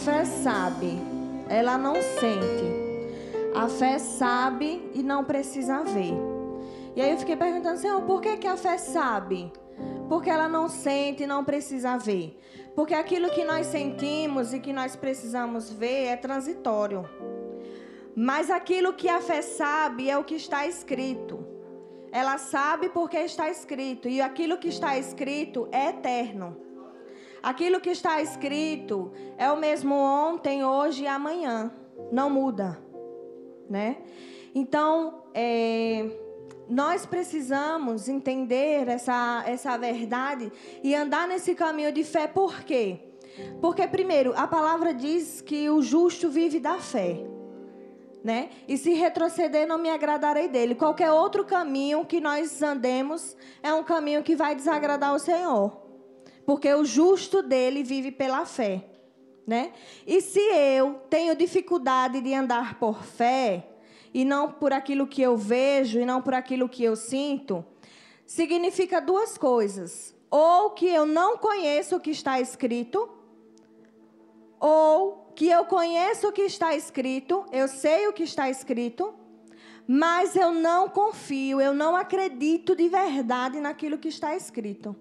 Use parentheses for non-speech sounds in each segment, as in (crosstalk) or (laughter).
fé sabe, ela não sente. A fé sabe e não precisa ver. E aí eu fiquei perguntando, Senhor, por que, que a fé sabe? Porque ela não sente e não precisa ver. Porque aquilo que nós sentimos e que nós precisamos ver é transitório. Mas aquilo que a fé sabe é o que está escrito. Ela sabe porque está escrito. E aquilo que está escrito é eterno. Aquilo que está escrito é o mesmo ontem, hoje e amanhã. Não muda. Né? Então, é, nós precisamos entender essa, essa verdade e andar nesse caminho de fé. Por quê? Porque, primeiro, a palavra diz que o justo vive da fé né? E se retroceder, não me agradarei dele. Qualquer outro caminho que nós andemos é um caminho que vai desagradar o Senhor. Porque o justo dele vive pela fé, né? E se eu tenho dificuldade de andar por fé e não por aquilo que eu vejo e não por aquilo que eu sinto, significa duas coisas: ou que eu não conheço o que está escrito, ou que eu conheço o que está escrito, eu sei o que está escrito, mas eu não confio, eu não acredito de verdade naquilo que está escrito.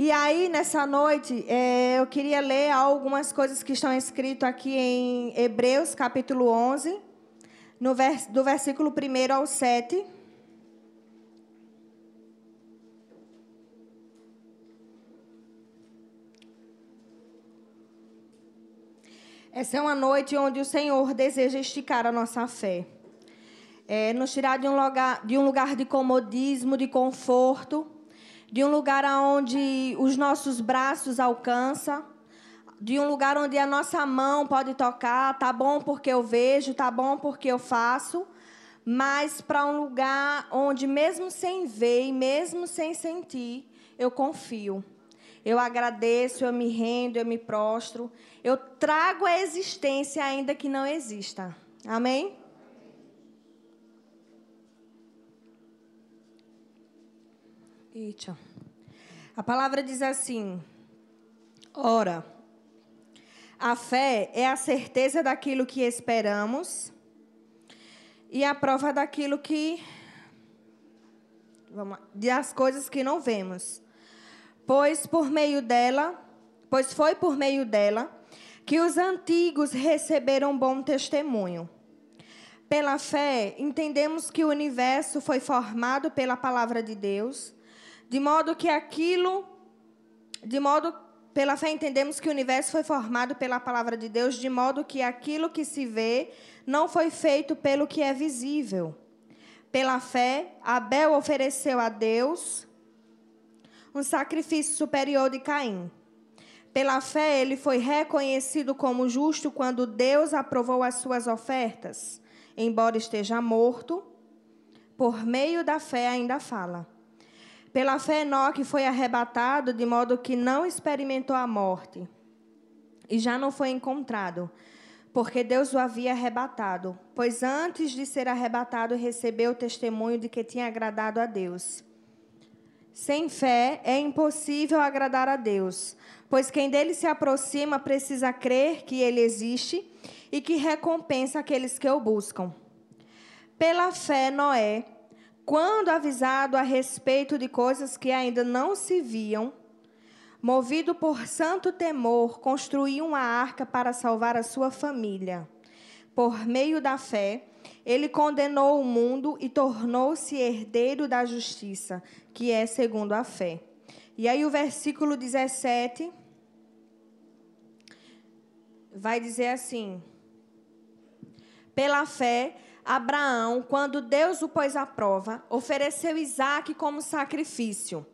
E aí, nessa noite, é, eu queria ler algumas coisas que estão escritas aqui em Hebreus, capítulo 11, no vers do versículo 1 ao 7. Essa é uma noite onde o Senhor deseja esticar a nossa fé. É, nos tirar de um, lugar, de um lugar de comodismo, de conforto, de um lugar onde os nossos braços alcançam, de um lugar onde a nossa mão pode tocar, tá bom porque eu vejo, tá bom porque eu faço, mas para um lugar onde mesmo sem ver e mesmo sem sentir, eu confio. Eu agradeço, eu me rendo, eu me prostro. Eu trago a existência ainda que não exista. Amém? Eita. A palavra diz assim: Ora, a fé é a certeza daquilo que esperamos e a prova daquilo que. Vamos, das coisas que não vemos pois por meio dela, pois foi por meio dela que os antigos receberam bom testemunho. Pela fé, entendemos que o universo foi formado pela palavra de Deus, de modo que aquilo, de modo pela fé entendemos que o universo foi formado pela palavra de Deus, de modo que aquilo que se vê não foi feito pelo que é visível. Pela fé, Abel ofereceu a Deus um sacrifício superior de Caim. Pela fé, ele foi reconhecido como justo quando Deus aprovou as suas ofertas. Embora esteja morto, por meio da fé ainda fala. Pela fé, Enoque foi arrebatado de modo que não experimentou a morte. E já não foi encontrado, porque Deus o havia arrebatado. Pois antes de ser arrebatado, recebeu o testemunho de que tinha agradado a Deus. Sem fé é impossível agradar a Deus, pois quem dele se aproxima precisa crer que ele existe e que recompensa aqueles que o buscam. Pela fé, Noé, quando avisado a respeito de coisas que ainda não se viam, movido por santo temor, construiu uma arca para salvar a sua família. Por meio da fé, ele condenou o mundo e tornou-se herdeiro da justiça, que é segundo a fé. E aí o versículo 17 vai dizer assim: Pela fé, Abraão, quando Deus o pôs à prova, ofereceu Isaac como sacrifício.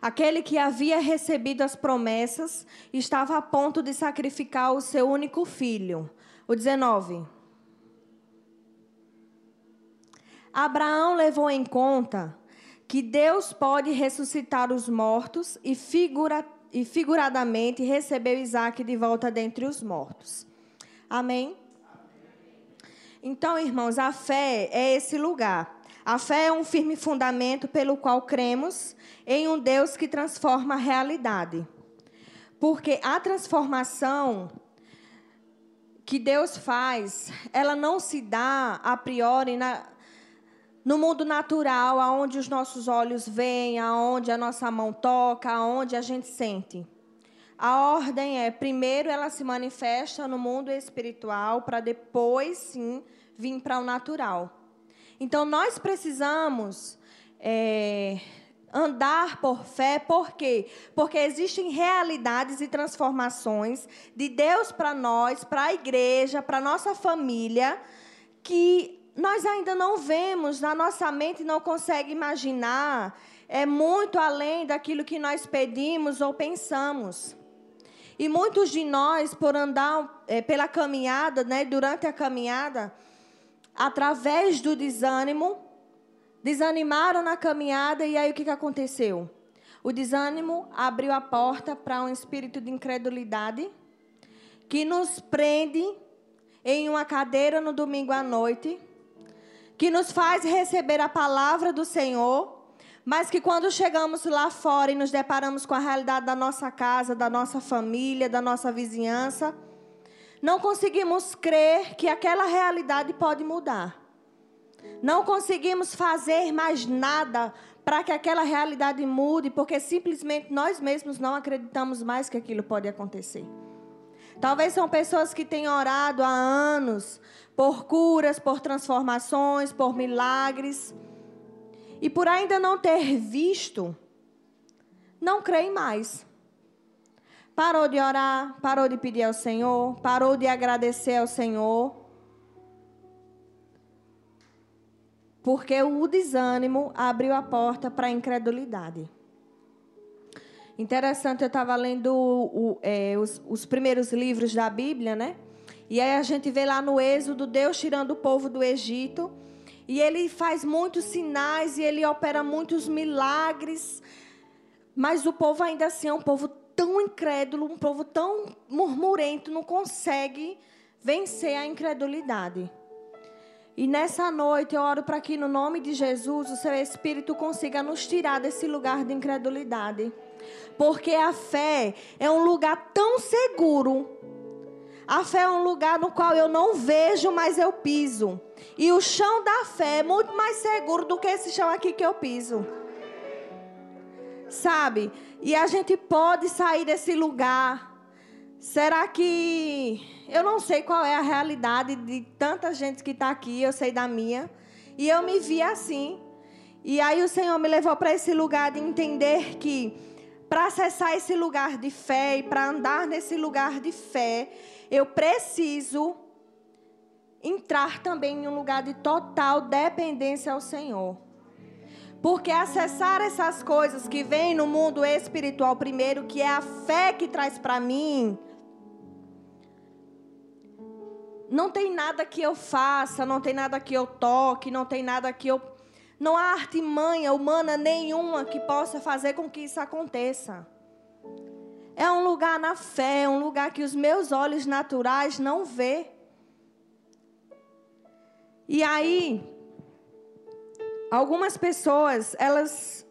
Aquele que havia recebido as promessas estava a ponto de sacrificar o seu único filho. O 19. Abraão levou em conta que Deus pode ressuscitar os mortos e, figura, e figuradamente recebeu Isaac de volta dentre os mortos. Amém? Então, irmãos, a fé é esse lugar. A fé é um firme fundamento pelo qual cremos em um Deus que transforma a realidade. Porque a transformação que Deus faz, ela não se dá a priori na, no mundo natural, aonde os nossos olhos veem, aonde a nossa mão toca, aonde a gente sente. A ordem é, primeiro ela se manifesta no mundo espiritual, para depois sim vir para o natural. Então nós precisamos é, andar por fé, por quê? Porque existem realidades e transformações de Deus para nós, para a igreja, para a nossa família, que nós ainda não vemos, na nossa mente não consegue imaginar, é muito além daquilo que nós pedimos ou pensamos. E muitos de nós, por andar é, pela caminhada, né, durante a caminhada, através do desânimo, desanimaram na caminhada e aí o que, que aconteceu? O desânimo abriu a porta para um espírito de incredulidade que nos prende em uma cadeira no domingo à noite que nos faz receber a palavra do Senhor, mas que quando chegamos lá fora e nos deparamos com a realidade da nossa casa, da nossa família, da nossa vizinhança, não conseguimos crer que aquela realidade pode mudar. Não conseguimos fazer mais nada para que aquela realidade mude, porque simplesmente nós mesmos não acreditamos mais que aquilo pode acontecer. Talvez são pessoas que têm orado há anos por curas, por transformações, por milagres. E por ainda não ter visto, não creem mais. Parou de orar, parou de pedir ao Senhor, parou de agradecer ao Senhor. Porque o desânimo abriu a porta para a incredulidade. Interessante, eu estava lendo o, é, os, os primeiros livros da Bíblia, né? E aí a gente vê lá no Êxodo Deus tirando o povo do Egito. E ele faz muitos sinais e ele opera muitos milagres. Mas o povo ainda assim é um povo tão incrédulo, um povo tão murmurento, não consegue vencer a incredulidade. E nessa noite eu oro para que, no nome de Jesus, o seu Espírito consiga nos tirar desse lugar de incredulidade. Porque a fé é um lugar tão seguro a fé é um lugar no qual eu não vejo, mas eu piso. E o chão da fé é muito mais seguro do que esse chão aqui que eu piso. Sabe? E a gente pode sair desse lugar. Será que. Eu não sei qual é a realidade de tanta gente que está aqui, eu sei da minha. E eu me vi assim. E aí o Senhor me levou para esse lugar de entender que para acessar esse lugar de fé e para andar nesse lugar de fé, eu preciso entrar também em um lugar de total dependência ao Senhor. Porque acessar essas coisas que vêm no mundo espiritual primeiro, que é a fé que traz para mim, não tem nada que eu faça, não tem nada que eu toque, não tem nada que eu não há artimanha humana nenhuma que possa fazer com que isso aconteça. É um lugar na fé, é um lugar que os meus olhos naturais não vê. E aí, algumas pessoas, elas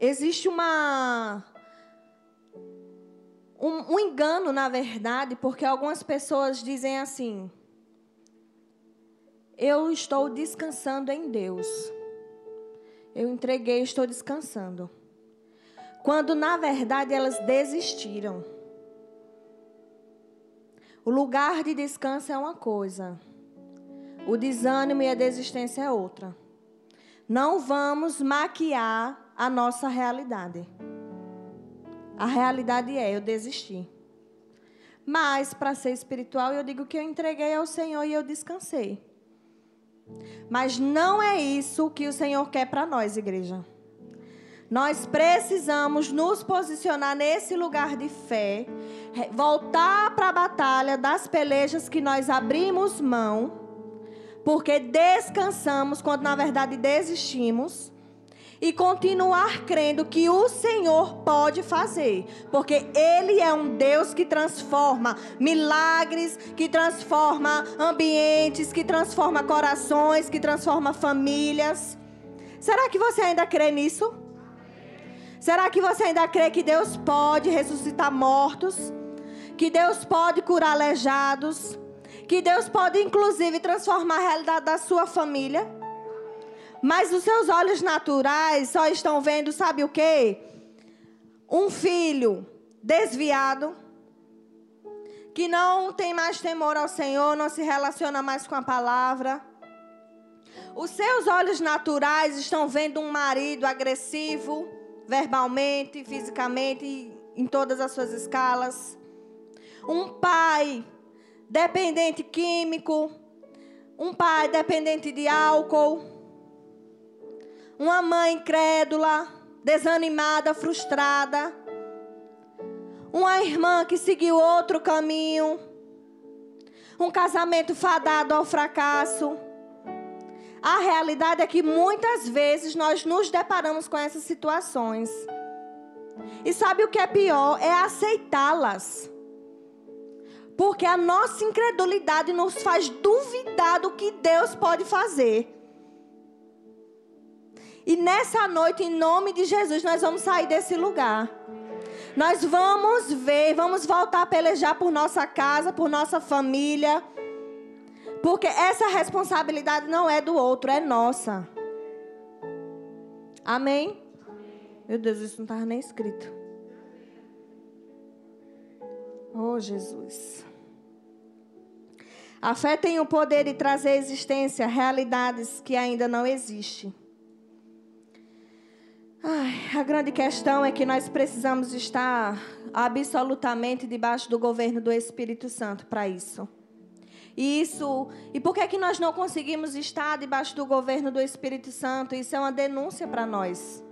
existe uma um, um engano, na verdade, porque algumas pessoas dizem assim: eu estou descansando em Deus. Eu entreguei, estou descansando. Quando na verdade elas desistiram. O lugar de descanso é uma coisa, o desânimo e a desistência é outra. Não vamos maquiar a nossa realidade. A realidade é: eu desisti. Mas, para ser espiritual, eu digo que eu entreguei ao Senhor e eu descansei. Mas não é isso que o Senhor quer para nós, igreja. Nós precisamos nos posicionar nesse lugar de fé, voltar para a batalha das pelejas que nós abrimos mão, porque descansamos quando na verdade desistimos e continuar crendo que o Senhor pode fazer, porque Ele é um Deus que transforma milagres, que transforma ambientes, que transforma corações, que transforma famílias. Será que você ainda crê nisso? Será que você ainda crê que Deus pode ressuscitar mortos? Que Deus pode curar aleijados? Que Deus pode, inclusive, transformar a realidade da sua família? Mas os seus olhos naturais só estão vendo, sabe o quê? Um filho desviado, que não tem mais temor ao Senhor, não se relaciona mais com a palavra. Os seus olhos naturais estão vendo um marido agressivo, verbalmente, fisicamente, em todas as suas escalas. Um pai dependente químico, um pai dependente de álcool, uma mãe incrédula, desanimada, frustrada uma irmã que seguiu outro caminho, um casamento fadado ao fracasso. A realidade é que muitas vezes nós nos deparamos com essas situações. E sabe o que é pior? É aceitá-las. Porque a nossa incredulidade nos faz duvidar do que Deus pode fazer. E nessa noite, em nome de Jesus, nós vamos sair desse lugar. Nós vamos ver, vamos voltar a pelejar por nossa casa, por nossa família. Porque essa responsabilidade não é do outro, é nossa. Amém? Meu Deus, isso não estava nem escrito. Oh, Jesus. A fé tem o poder de trazer à existência realidades que ainda não existem. Ai, a grande questão é que nós precisamos estar absolutamente debaixo do governo do Espírito Santo para isso. E isso, e por que que nós não conseguimos estar debaixo do governo do Espírito Santo? Isso é uma denúncia para nós.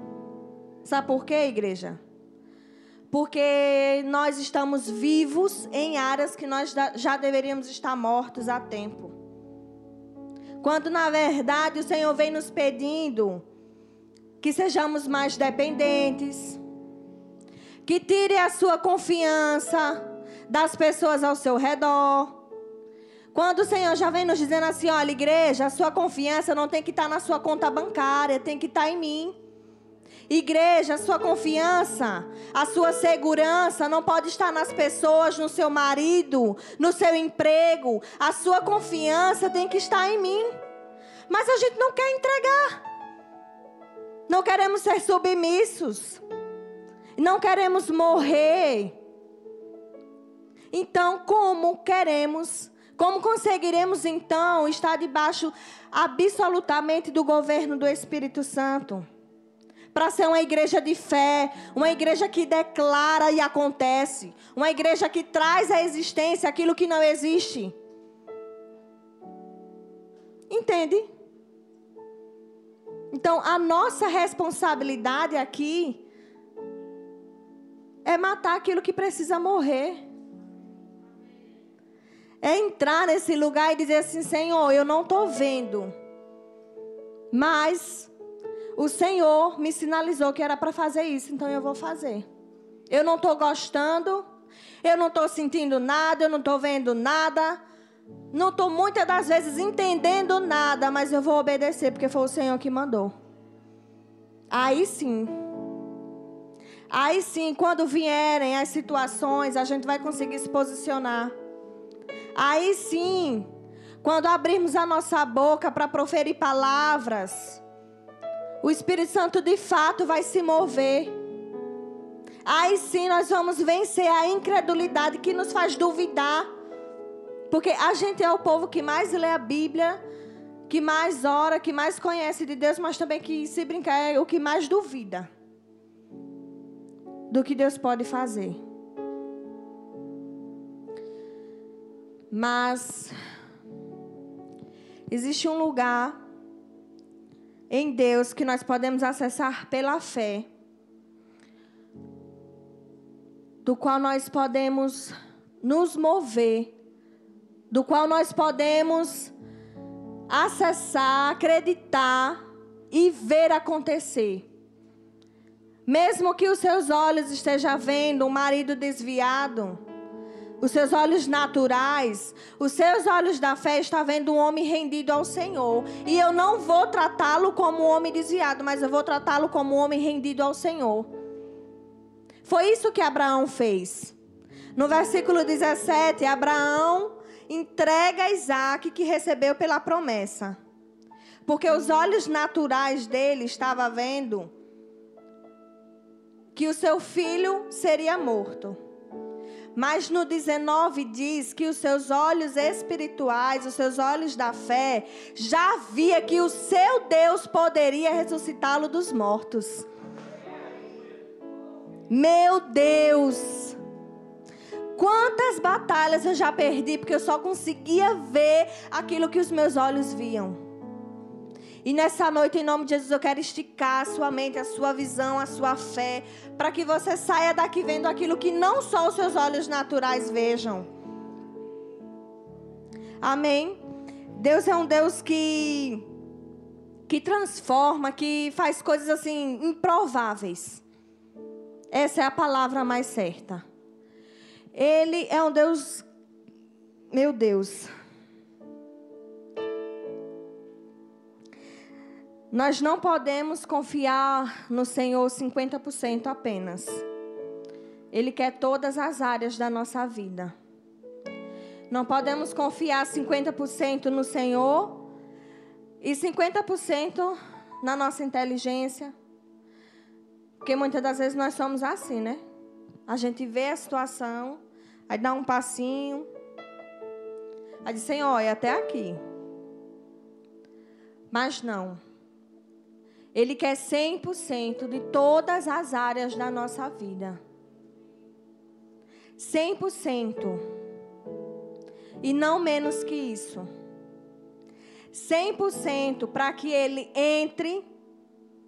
Sabe por quê, igreja? Porque nós estamos vivos em áreas que nós já deveríamos estar mortos há tempo. Quando na verdade o Senhor vem nos pedindo que sejamos mais dependentes, que tire a sua confiança das pessoas ao seu redor. Quando o Senhor já vem nos dizendo assim, olha, igreja, a sua confiança não tem que estar na sua conta bancária, tem que estar em mim. Igreja, a sua confiança, a sua segurança não pode estar nas pessoas, no seu marido, no seu emprego. A sua confiança tem que estar em mim. Mas a gente não quer entregar. Não queremos ser submissos. Não queremos morrer. Então, como queremos, como conseguiremos então estar debaixo absolutamente do governo do Espírito Santo? Para ser uma igreja de fé, uma igreja que declara e acontece, uma igreja que traz à existência aquilo que não existe. Entende? Então, a nossa responsabilidade aqui é matar aquilo que precisa morrer. É entrar nesse lugar e dizer assim: Senhor, eu não estou vendo, mas o Senhor me sinalizou que era para fazer isso, então eu vou fazer. Eu não estou gostando, eu não estou sentindo nada, eu não estou vendo nada, não estou muitas das vezes entendendo nada, mas eu vou obedecer porque foi o Senhor que mandou. Aí sim. Aí sim, quando vierem as situações, a gente vai conseguir se posicionar. Aí sim, quando abrirmos a nossa boca para proferir palavras, o Espírito Santo de fato vai se mover. Aí sim nós vamos vencer a incredulidade que nos faz duvidar. Porque a gente é o povo que mais lê a Bíblia, que mais ora, que mais conhece de Deus, mas também que, se brincar, é o que mais duvida do que Deus pode fazer. Mas existe um lugar em Deus que nós podemos acessar pela fé, do qual nós podemos nos mover do qual nós podemos acessar, acreditar e ver acontecer. Mesmo que os seus olhos estejam vendo um marido desviado, os seus olhos naturais, os seus olhos da fé estão vendo um homem rendido ao Senhor. E eu não vou tratá-lo como um homem desviado, mas eu vou tratá-lo como um homem rendido ao Senhor. Foi isso que Abraão fez. No versículo 17, Abraão entrega Isaac que recebeu pela promessa. Porque os olhos naturais dele estavam vendo que o seu filho seria morto. Mas no 19 diz que os seus olhos espirituais, os seus olhos da fé, já via que o seu Deus poderia ressuscitá-lo dos mortos. Meu Deus! Quantas batalhas eu já perdi porque eu só conseguia ver aquilo que os meus olhos viam. E nessa noite, em nome de Jesus, eu quero esticar a sua mente, a sua visão, a sua fé, para que você saia daqui vendo aquilo que não só os seus olhos naturais vejam. Amém? Deus é um Deus que que transforma, que faz coisas assim improváveis. Essa é a palavra mais certa. Ele é um Deus meu Deus. Nós não podemos confiar no Senhor 50% apenas. Ele quer todas as áreas da nossa vida. Não podemos confiar 50% no Senhor e 50% na nossa inteligência. Porque muitas das vezes nós somos assim, né? A gente vê a situação, aí dá um passinho, aí diz, Senhor, é até aqui. Mas não. Ele quer 100% de todas as áreas da nossa vida. 100%. E não menos que isso. 100% para que ele entre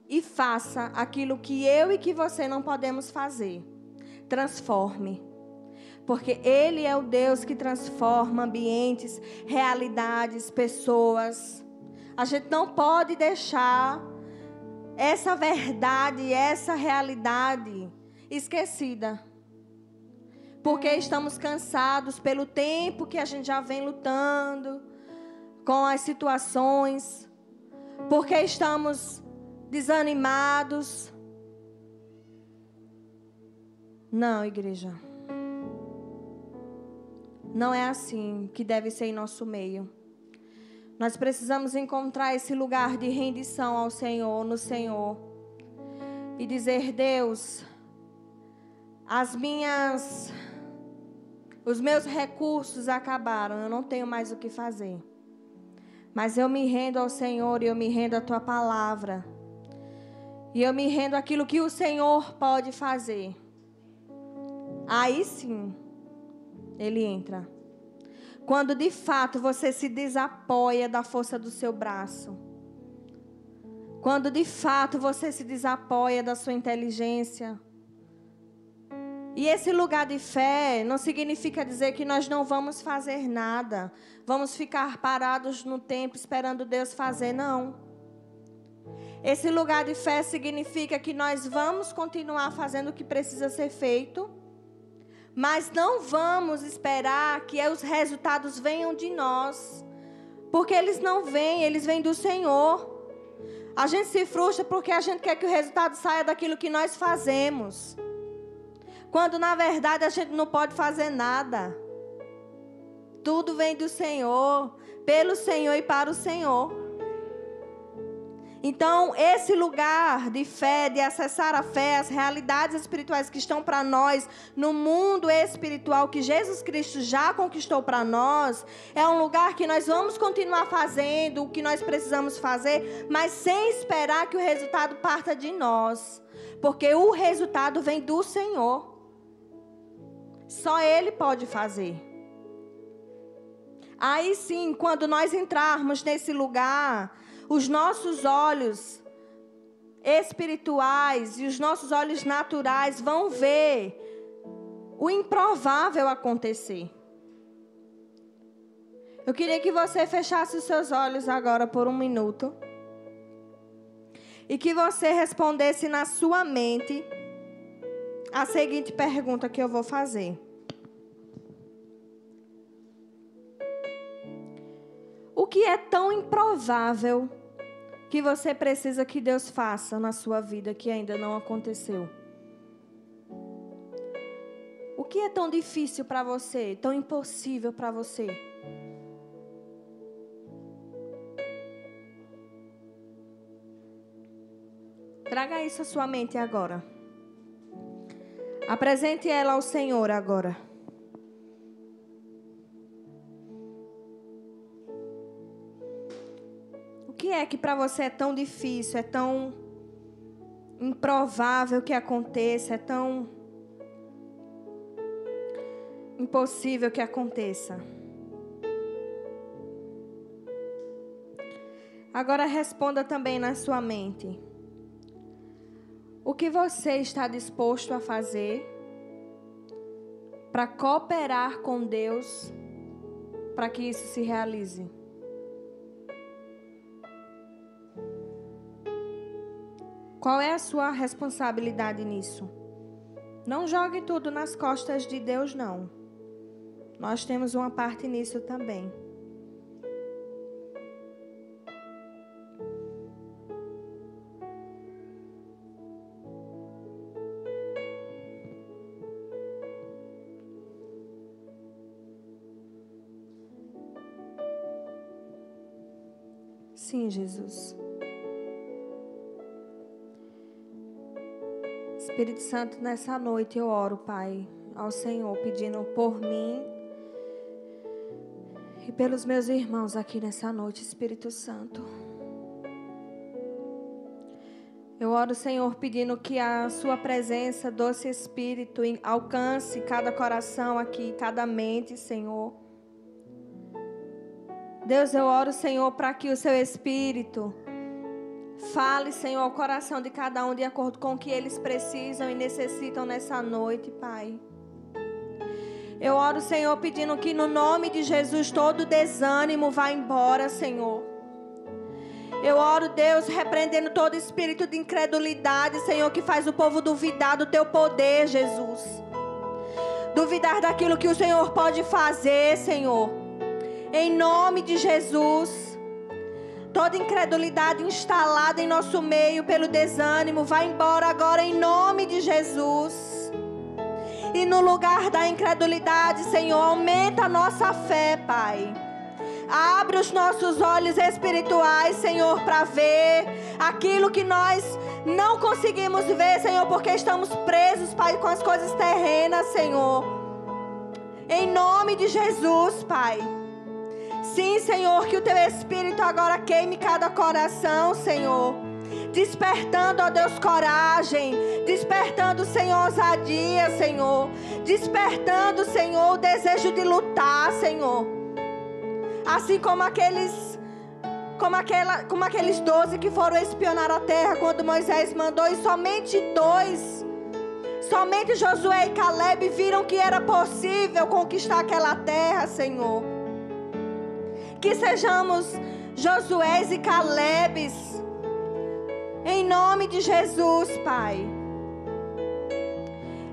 e faça aquilo que eu e que você não podemos fazer. Transforme. Porque Ele é o Deus que transforma ambientes, realidades, pessoas. A gente não pode deixar essa verdade, essa realidade esquecida. Porque estamos cansados pelo tempo que a gente já vem lutando com as situações. Porque estamos desanimados. Não, igreja. Não é assim que deve ser em nosso meio. Nós precisamos encontrar esse lugar de rendição ao Senhor, no Senhor. E dizer: Deus, as minhas. Os meus recursos acabaram, eu não tenho mais o que fazer. Mas eu me rendo ao Senhor e eu me rendo à tua palavra. E eu me rendo àquilo que o Senhor pode fazer. Aí sim, Ele entra. Quando de fato você se desapoia da força do seu braço. Quando de fato você se desapoia da sua inteligência. E esse lugar de fé não significa dizer que nós não vamos fazer nada. Vamos ficar parados no tempo esperando Deus fazer, não. Esse lugar de fé significa que nós vamos continuar fazendo o que precisa ser feito mas não vamos esperar que os resultados venham de nós. Porque eles não vêm, eles vêm do Senhor. A gente se frustra porque a gente quer que o resultado saia daquilo que nós fazemos. Quando na verdade a gente não pode fazer nada. Tudo vem do Senhor, pelo Senhor e para o Senhor. Então, esse lugar de fé, de acessar a fé, as realidades espirituais que estão para nós no mundo espiritual que Jesus Cristo já conquistou para nós, é um lugar que nós vamos continuar fazendo o que nós precisamos fazer, mas sem esperar que o resultado parta de nós, porque o resultado vem do Senhor. Só Ele pode fazer. Aí sim, quando nós entrarmos nesse lugar os nossos olhos espirituais e os nossos olhos naturais vão ver o improvável acontecer. Eu queria que você fechasse os seus olhos agora por um minuto. E que você respondesse na sua mente a seguinte pergunta que eu vou fazer. O que é tão improvável que você precisa que Deus faça na sua vida que ainda não aconteceu? O que é tão difícil para você, tão impossível para você? Traga isso à sua mente agora. Apresente ela ao Senhor agora. Que é que para você é tão difícil, é tão improvável que aconteça, é tão impossível que aconteça? Agora responda também na sua mente. O que você está disposto a fazer para cooperar com Deus para que isso se realize? Qual é a sua responsabilidade nisso? Não jogue tudo nas costas de Deus, não. Nós temos uma parte nisso também. Sim, Jesus. Espírito Santo, nessa noite eu oro, Pai, ao Senhor, pedindo por mim e pelos meus irmãos aqui nessa noite, Espírito Santo. Eu oro, Senhor, pedindo que a Sua presença, doce Espírito, alcance cada coração aqui, cada mente, Senhor. Deus, eu oro, Senhor, para que o seu Espírito fale, Senhor, ao coração de cada um de acordo com o que eles precisam e necessitam nessa noite, Pai. Eu oro, Senhor, pedindo que no nome de Jesus todo desânimo vá embora, Senhor. Eu oro, Deus, repreendendo todo espírito de incredulidade, Senhor, que faz o povo duvidar do teu poder, Jesus. Duvidar daquilo que o Senhor pode fazer, Senhor. Em nome de Jesus. Toda incredulidade instalada em nosso meio pelo desânimo, vai embora agora em nome de Jesus. E no lugar da incredulidade, Senhor, aumenta a nossa fé, Pai. Abre os nossos olhos espirituais, Senhor, para ver aquilo que nós não conseguimos ver, Senhor, porque estamos presos, Pai, com as coisas terrenas, Senhor. Em nome de Jesus, Pai. Sim, Senhor, que o teu espírito agora queime cada coração, Senhor. Despertando, ó Deus, coragem. Despertando, Senhor, ousadia, Senhor. Despertando, Senhor, o desejo de lutar, Senhor. Assim como aqueles como, aquela, como aqueles doze que foram espionar a terra quando Moisés mandou, e somente dois, somente Josué e Caleb viram que era possível conquistar aquela terra, Senhor. Que sejamos Josué e Calebes. Em nome de Jesus, Pai.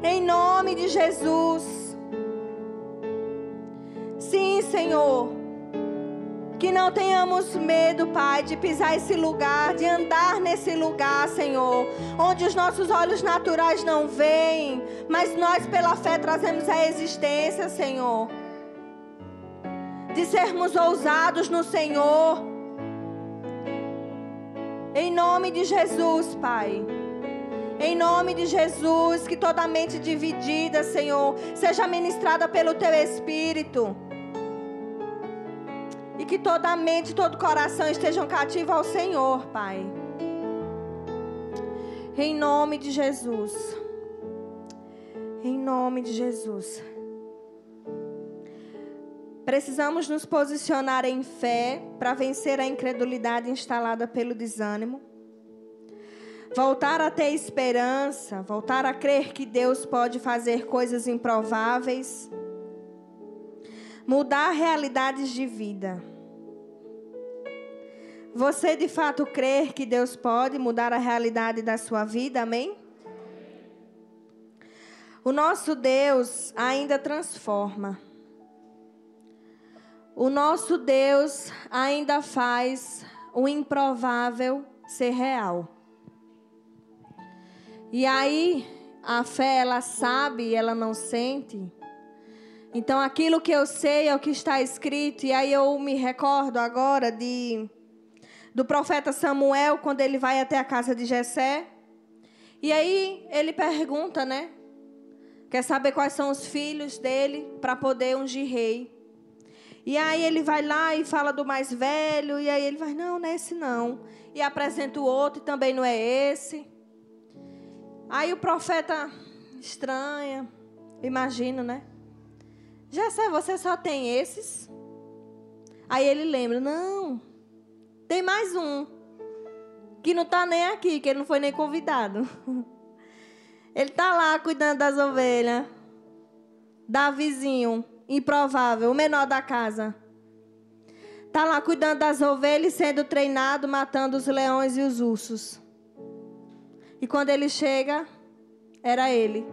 Em nome de Jesus. Sim, Senhor. Que não tenhamos medo, Pai, de pisar esse lugar, de andar nesse lugar, Senhor, onde os nossos olhos naturais não veem, mas nós pela fé trazemos a existência, Senhor de sermos ousados no Senhor. Em nome de Jesus, Pai. Em nome de Jesus, que toda mente dividida, Senhor, seja ministrada pelo Teu Espírito. E que toda mente, todo coração estejam cativos ao Senhor, Pai. Em nome de Jesus. Em nome de Jesus. Precisamos nos posicionar em fé para vencer a incredulidade instalada pelo desânimo. Voltar a ter esperança, voltar a crer que Deus pode fazer coisas improváveis. Mudar realidades de vida. Você de fato crer que Deus pode mudar a realidade da sua vida, amém? O nosso Deus ainda transforma. O nosso Deus ainda faz o improvável ser real. E aí, a fé ela sabe ela não sente. Então aquilo que eu sei é o que está escrito. E aí eu me recordo agora de do profeta Samuel quando ele vai até a casa de Jessé. E aí ele pergunta, né? Quer saber quais são os filhos dele para poder ungir rei. E aí ele vai lá e fala do mais velho, e aí ele vai, não, não é esse não. E apresenta o outro, e também não é esse. Aí o profeta estranha, imagino, né? Já sei, você só tem esses? Aí ele lembra, não, tem mais um, que não está nem aqui, que ele não foi nem convidado. (laughs) Ele está lá cuidando das ovelhas. Davizinho, improvável, o menor da casa. Está lá cuidando das ovelhas, sendo treinado, matando os leões e os ursos. E quando ele chega, era ele.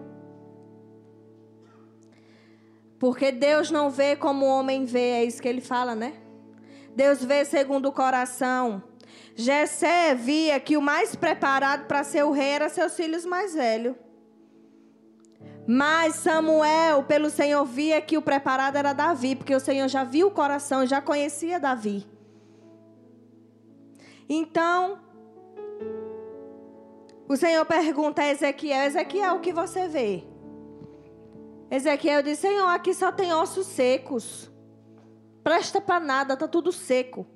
Porque Deus não vê como o homem vê, é isso que ele fala, né? Deus vê segundo o coração. Jessé via que o mais preparado para ser o rei era seus filhos mais velhos. Mas Samuel, pelo Senhor, via que o preparado era Davi, porque o Senhor já viu o coração, já conhecia Davi. Então, o Senhor pergunta a Ezequiel: Ezequiel, o que você vê? Ezequiel diz: Senhor, aqui só tem ossos secos. Presta para nada, está tudo seco.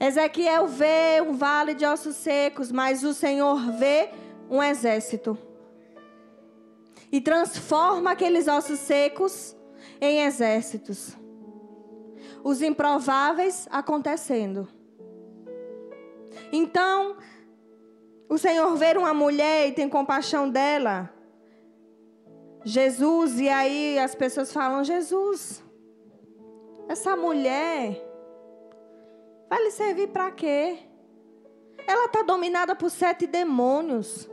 Ezequiel vê um vale de ossos secos, mas o Senhor vê um exército. E transforma aqueles ossos secos em exércitos. Os improváveis acontecendo. Então, o Senhor vê uma mulher e tem compaixão dela. Jesus, e aí as pessoas falam: Jesus, essa mulher vai lhe servir para quê? Ela está dominada por sete demônios.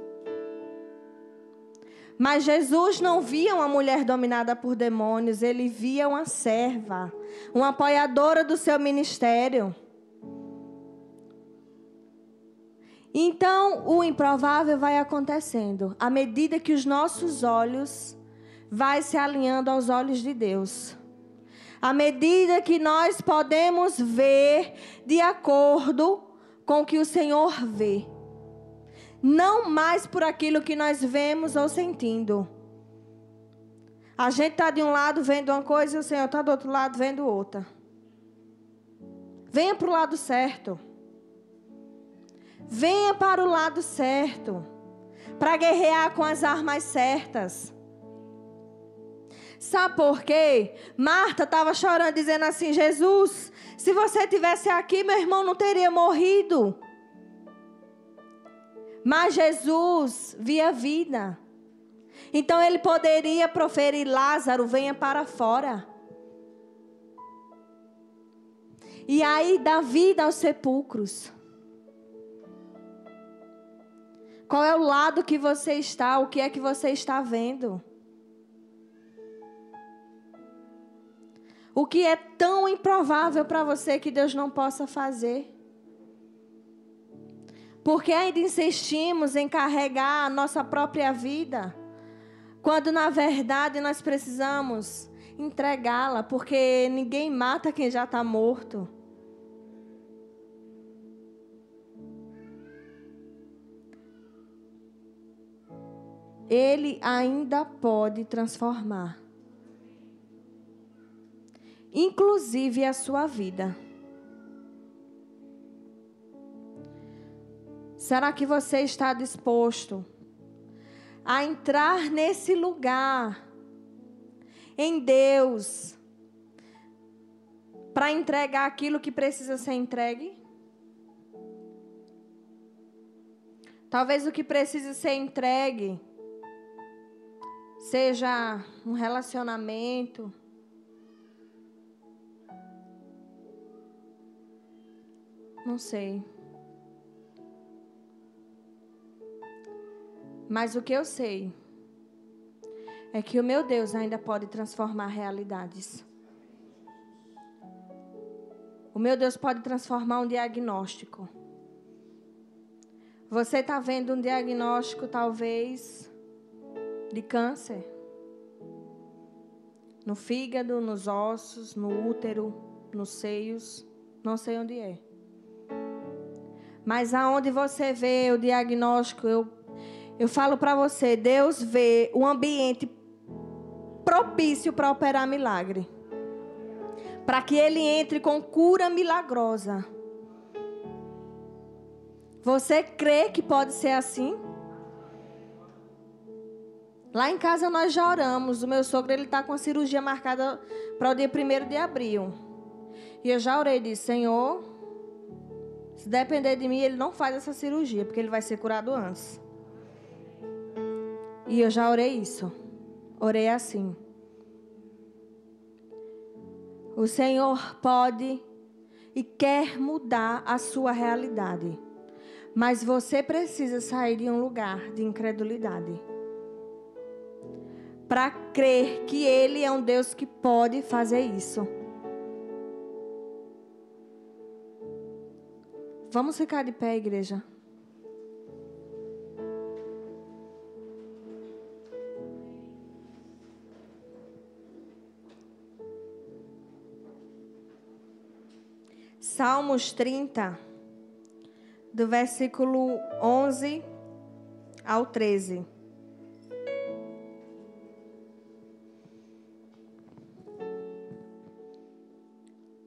Mas Jesus não via uma mulher dominada por demônios, ele via uma serva, uma apoiadora do seu ministério. Então, o improvável vai acontecendo à medida que os nossos olhos vai se alinhando aos olhos de Deus. À medida que nós podemos ver de acordo com o que o Senhor vê. Não mais por aquilo que nós vemos ou sentindo. A gente está de um lado vendo uma coisa e o Senhor está do outro lado vendo outra. Venha para o lado certo. Venha para o lado certo. Para guerrear com as armas certas. Sabe por quê? Marta estava chorando, dizendo assim: Jesus, se você tivesse aqui, meu irmão não teria morrido. Mas Jesus via vida. Então ele poderia proferir: Lázaro, venha para fora. E aí dá vida aos sepulcros. Qual é o lado que você está? O que é que você está vendo? O que é tão improvável para você que Deus não possa fazer? Porque ainda insistimos em carregar a nossa própria vida, quando na verdade nós precisamos entregá-la, porque ninguém mata quem já está morto. Ele ainda pode transformar inclusive a sua vida. Será que você está disposto a entrar nesse lugar em Deus para entregar aquilo que precisa ser entregue? Talvez o que precisa ser entregue seja um relacionamento, Não sei. Mas o que eu sei é que o meu Deus ainda pode transformar realidades. O meu Deus pode transformar um diagnóstico. Você está vendo um diagnóstico, talvez, de câncer? No fígado, nos ossos, no útero, nos seios, não sei onde é. Mas aonde você vê o diagnóstico, eu, eu falo para você, Deus vê o ambiente propício para operar milagre. Para que ele entre com cura milagrosa. Você crê que pode ser assim? Lá em casa nós já oramos. O meu sogro ele está com a cirurgia marcada para o dia 1 de abril. E eu já orei e disse, Senhor, se depender de mim, ele não faz essa cirurgia, porque ele vai ser curado antes. E eu já orei isso. Orei assim. O Senhor pode e quer mudar a sua realidade. Mas você precisa sair de um lugar de incredulidade. Para crer que Ele é um Deus que pode fazer isso. Vamos ficar de pé, igreja. Salmos 30, do versículo 11 ao 13.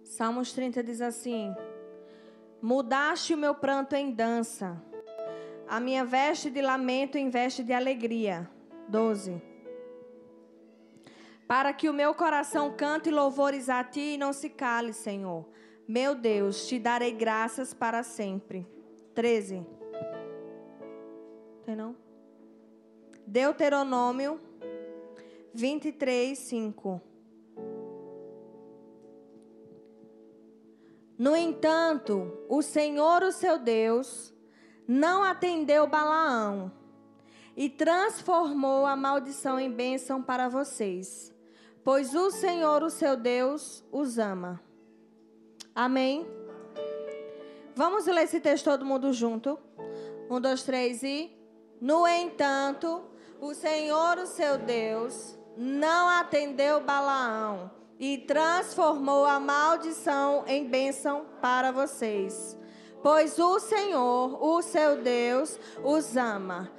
Salmos 30 diz assim: Mudaste o meu pranto em dança, a minha veste de lamento em veste de alegria. 12. Para que o meu coração cante louvores a ti e não se cale, Senhor meu Deus, te darei graças para sempre. 13. Tem não? Deuteronômio 23, 5. No entanto, o Senhor, o seu Deus, não atendeu Balaão e transformou a maldição em bênção para vocês, pois o Senhor, o seu Deus, os ama. Amém? Vamos ler esse texto todo mundo junto? Um, dois, três e. No entanto, o Senhor, o seu Deus, não atendeu Balaão e transformou a maldição em bênção para vocês. Pois o Senhor, o seu Deus, os ama.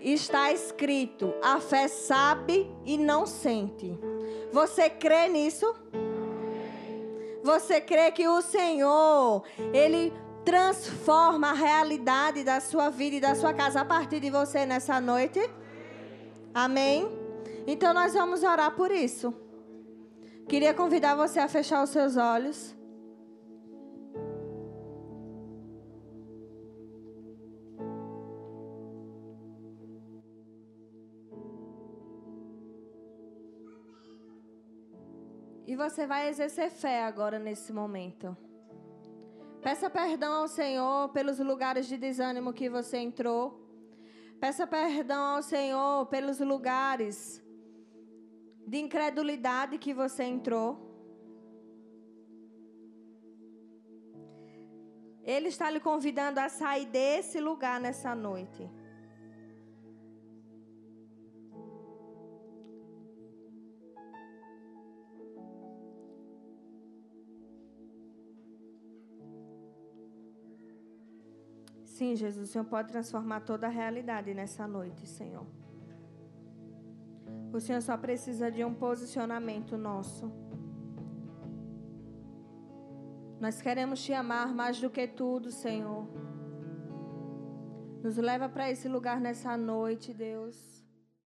Está escrito: a fé sabe e não sente. Você crê nisso? Você crê que o Senhor, Ele transforma a realidade da sua vida e da sua casa a partir de você nessa noite? Amém? Então nós vamos orar por isso. Queria convidar você a fechar os seus olhos. E você vai exercer fé agora nesse momento. Peça perdão ao Senhor pelos lugares de desânimo que você entrou. Peça perdão ao Senhor pelos lugares de incredulidade que você entrou. Ele está lhe convidando a sair desse lugar nessa noite. Sim, Jesus, o Senhor pode transformar toda a realidade nessa noite, Senhor. O Senhor só precisa de um posicionamento nosso. Nós queremos te amar mais do que tudo, Senhor. Nos leva para esse lugar nessa noite, Deus.